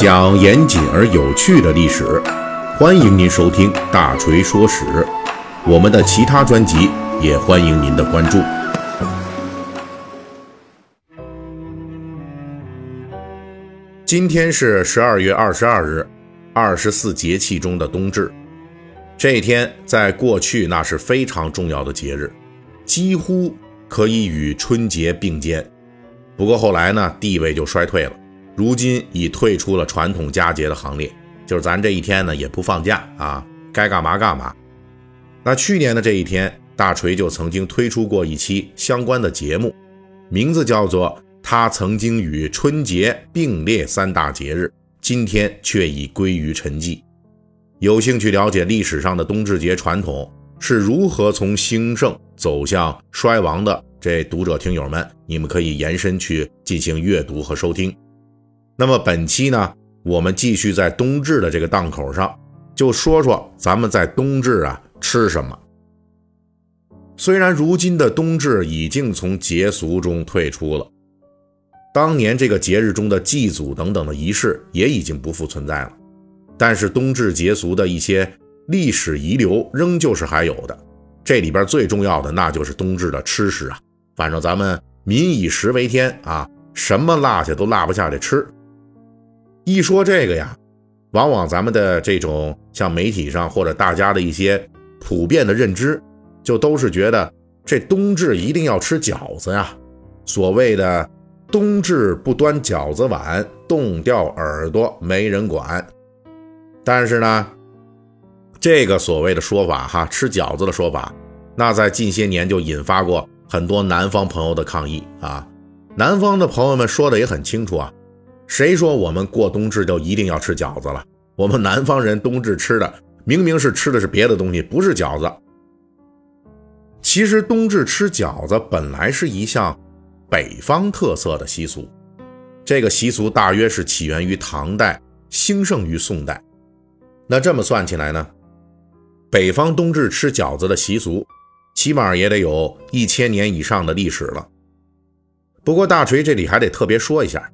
讲严谨而有趣的历史，欢迎您收听《大锤说史》。我们的其他专辑也欢迎您的关注。今天是十二月二十二日，二十四节气中的冬至。这一天在过去那是非常重要的节日，几乎可以与春节并肩。不过后来呢，地位就衰退了。如今已退出了传统佳节的行列，就是咱这一天呢也不放假啊，该干嘛干嘛。那去年的这一天，大锤就曾经推出过一期相关的节目，名字叫做《他曾经与春节并列三大节日，今天却已归于沉寂》。有兴趣了解历史上的冬至节传统是如何从兴盛走向衰亡的，这读者听友们，你们可以延伸去进行阅读和收听。那么本期呢，我们继续在冬至的这个档口上，就说说咱们在冬至啊吃什么。虽然如今的冬至已经从节俗中退出了，当年这个节日中的祭祖等等的仪式也已经不复存在了，但是冬至节俗的一些历史遗留仍旧是还有的。这里边最重要的那就是冬至的吃食啊，反正咱们民以食为天啊，什么落下都落不下这吃。一说这个呀，往往咱们的这种像媒体上或者大家的一些普遍的认知，就都是觉得这冬至一定要吃饺子呀。所谓的冬至不端饺子碗，冻掉耳朵没人管。但是呢，这个所谓的说法哈，吃饺子的说法，那在近些年就引发过很多南方朋友的抗议啊。南方的朋友们说的也很清楚啊。谁说我们过冬至就一定要吃饺子了？我们南方人冬至吃的明明是吃的是别的东西，不是饺子。其实冬至吃饺子本来是一项北方特色的习俗，这个习俗大约是起源于唐代，兴盛于宋代。那这么算起来呢，北方冬至吃饺子的习俗，起码也得有一千年以上的历史了。不过大锤这里还得特别说一下。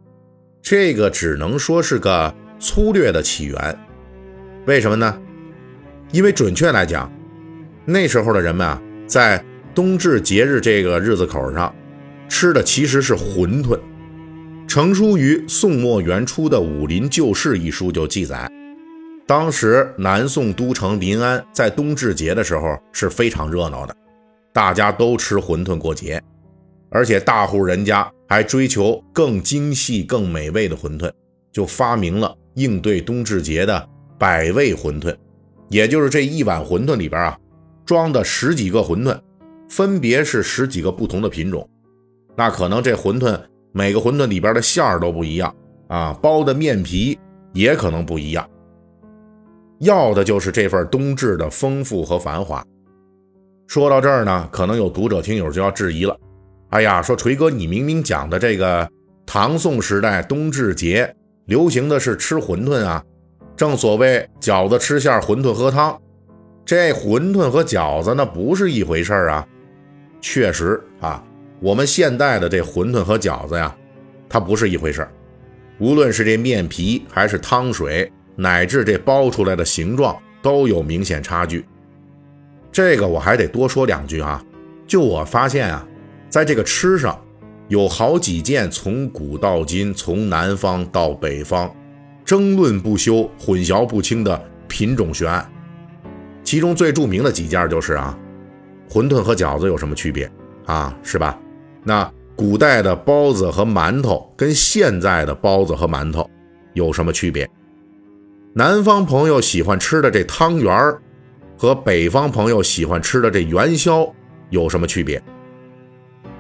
这个只能说是个粗略的起源，为什么呢？因为准确来讲，那时候的人们啊，在冬至节日这个日子口上吃的其实是馄饨。成书于宋末元初的《武林旧事》一书就记载，当时南宋都城临安在冬至节的时候是非常热闹的，大家都吃馄饨过节。而且大户人家还追求更精细、更美味的馄饨，就发明了应对冬至节的百味馄饨，也就是这一碗馄饨里边啊，装的十几个馄饨，分别是十几个不同的品种。那可能这馄饨每个馄饨里边的馅儿都不一样啊，包的面皮也可能不一样。要的就是这份冬至的丰富和繁华。说到这儿呢，可能有读者听友就要质疑了。哎呀，说锤哥，你明明讲的这个唐宋时代冬至节流行的是吃馄饨啊，正所谓饺子吃馅，馄饨喝汤，这馄饨和饺子那不是一回事儿啊。确实啊，我们现代的这馄饨和饺子呀，它不是一回事儿。无论是这面皮，还是汤水，乃至这包出来的形状，都有明显差距。这个我还得多说两句啊。就我发现啊。在这个吃上，有好几件从古到今、从南方到北方，争论不休、混淆不清的品种悬案。其中最著名的几件就是啊，馄饨和饺子有什么区别啊？是吧？那古代的包子和馒头跟现在的包子和馒头有什么区别？南方朋友喜欢吃的这汤圆儿，和北方朋友喜欢吃的这元宵有什么区别？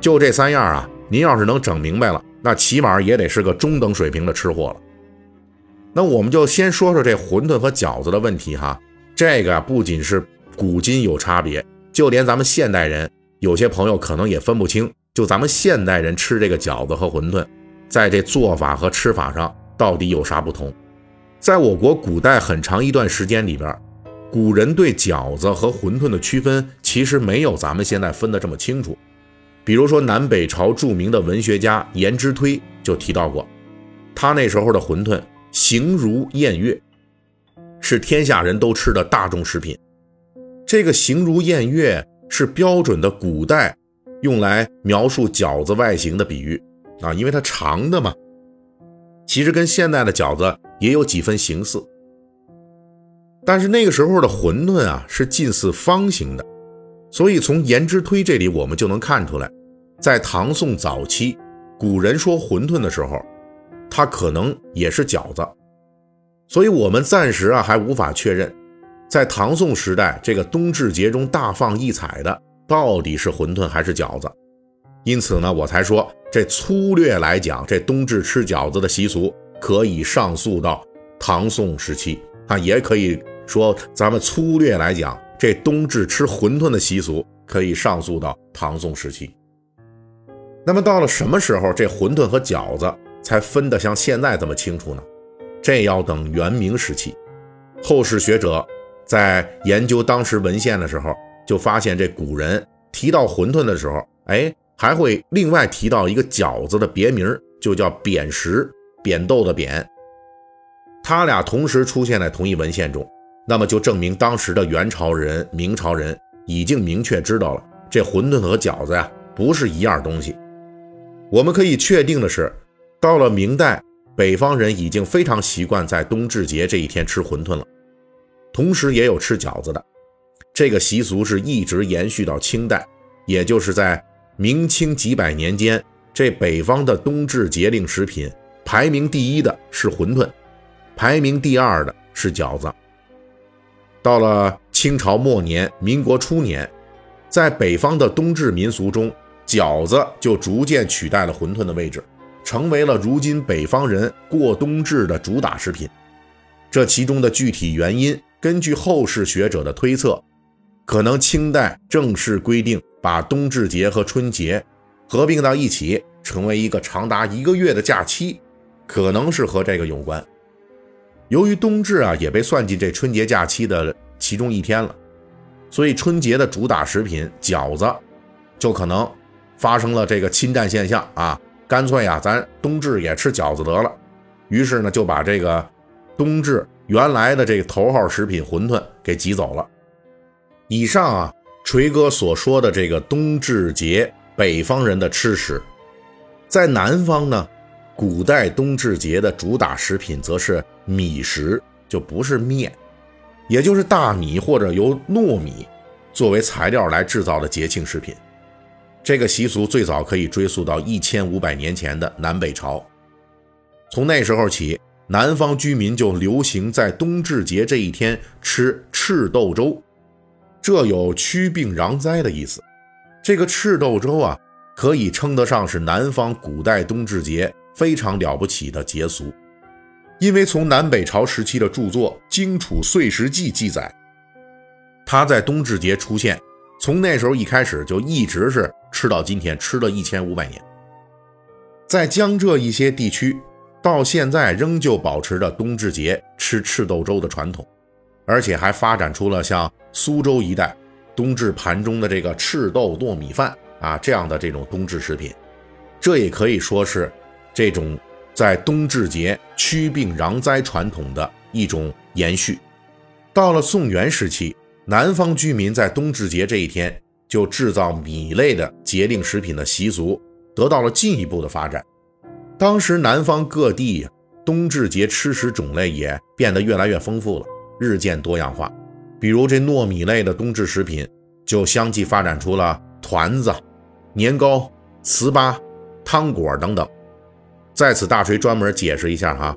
就这三样啊，您要是能整明白了，那起码也得是个中等水平的吃货了。那我们就先说说这馄饨和饺子的问题哈。这个不仅是古今有差别，就连咱们现代人，有些朋友可能也分不清，就咱们现代人吃这个饺子和馄饨，在这做法和吃法上到底有啥不同？在我国古代很长一段时间里边，古人对饺子和馄饨的区分，其实没有咱们现在分得这么清楚。比如说，南北朝著名的文学家颜之推就提到过，他那时候的馄饨形如宴月，是天下人都吃的大众食品。这个形如宴月是标准的古代用来描述饺子外形的比喻啊，因为它长的嘛。其实跟现在的饺子也有几分形似，但是那个时候的馄饨啊是近似方形的，所以从颜之推这里我们就能看出来，在唐宋早期，古人说馄饨的时候，它可能也是饺子，所以我们暂时啊还无法确认，在唐宋时代这个冬至节中大放异彩的到底是馄饨还是饺子。因此呢，我才说这粗略来讲，这冬至吃饺子的习俗可以上溯到唐宋时期啊，也可以说咱们粗略来讲，这冬至吃馄饨的习俗可以上溯到唐宋时期。那么到了什么时候，这馄饨和饺子才分得像现在这么清楚呢？这要等元明时期。后世学者在研究当时文献的时候，就发现这古人提到馄饨的时候，哎。还会另外提到一个饺子的别名，就叫扁食，扁豆的扁。他俩同时出现在同一文献中，那么就证明当时的元朝人、明朝人已经明确知道了，这馄饨和饺子呀不是一样东西。我们可以确定的是，到了明代，北方人已经非常习惯在冬至节这一天吃馄饨了，同时也有吃饺子的。这个习俗是一直延续到清代，也就是在。明清几百年间，这北方的冬至节令食品排名第一的是馄饨，排名第二的是饺子。到了清朝末年、民国初年，在北方的冬至民俗中，饺子就逐渐取代了馄饨的位置，成为了如今北方人过冬至的主打食品。这其中的具体原因，根据后世学者的推测，可能清代正式规定。把冬至节和春节合并到一起，成为一个长达一个月的假期，可能是和这个有关。由于冬至啊也被算进这春节假期的其中一天了，所以春节的主打食品饺子就可能发生了这个侵占现象啊！干脆啊，咱冬至也吃饺子得了。于是呢，就把这个冬至原来的这个头号食品馄饨给挤走了。以上啊。锤哥所说的这个冬至节，北方人的吃食，在南方呢，古代冬至节的主打食品则是米食，就不是面，也就是大米或者由糯米作为材料来制造的节庆食品。这个习俗最早可以追溯到一千五百年前的南北朝，从那时候起，南方居民就流行在冬至节这一天吃赤豆粥。这有驱病攘灾的意思。这个赤豆粥啊，可以称得上是南方古代冬至节非常了不起的节俗。因为从南北朝时期的著作《荆楚岁时记》记载，它在冬至节出现，从那时候一开始就一直是吃到今天，吃了一千五百年。在江浙一些地区，到现在仍旧保持着冬至节吃赤豆粥的传统。而且还发展出了像苏州一带冬至盘中的这个赤豆糯米饭啊这样的这种冬至食品，这也可以说是这种在冬至节驱病攘灾传统的一种延续。到了宋元时期，南方居民在冬至节这一天就制造米类的节令食品的习俗得到了进一步的发展。当时南方各地冬至节吃食种类也变得越来越丰富了。日渐多样化，比如这糯米类的冬至食品，就相继发展出了团子、年糕、糍粑、汤果等等。在此，大锤专门解释一下哈，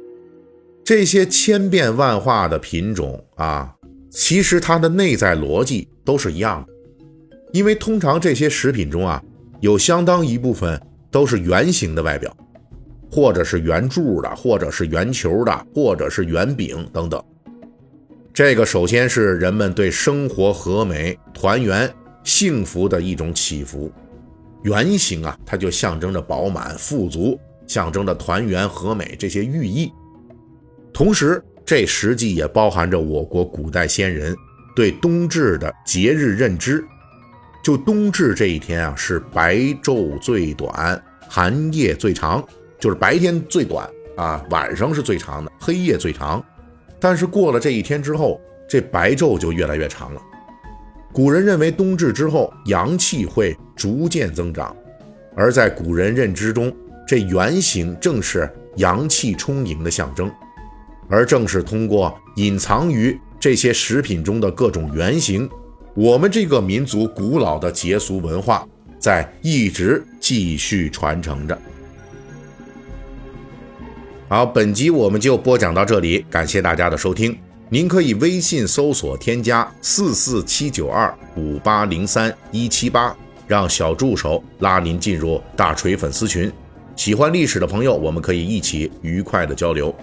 这些千变万化的品种啊，其实它的内在逻辑都是一样的，因为通常这些食品中啊，有相当一部分都是圆形的外表，或者是圆柱的，或者是圆球的，或者是圆饼等等。这个首先是人们对生活和美、团圆、幸福的一种祈福。圆形啊，它就象征着饱满、富足，象征着团圆和美这些寓意。同时，这实际也包含着我国古代先人对冬至的节日认知。就冬至这一天啊，是白昼最短，寒夜最长，就是白天最短啊，晚上是最长的，黑夜最长。但是过了这一天之后，这白昼就越来越长了。古人认为冬至之后阳气会逐渐增长，而在古人认知中，这圆形正是阳气充盈的象征。而正是通过隐藏于这些食品中的各种圆形，我们这个民族古老的节俗文化在一直继续传承着。好，本集我们就播讲到这里，感谢大家的收听。您可以微信搜索添加四四七九二五八零三一七八，让小助手拉您进入大锤粉丝群。喜欢历史的朋友，我们可以一起愉快的交流。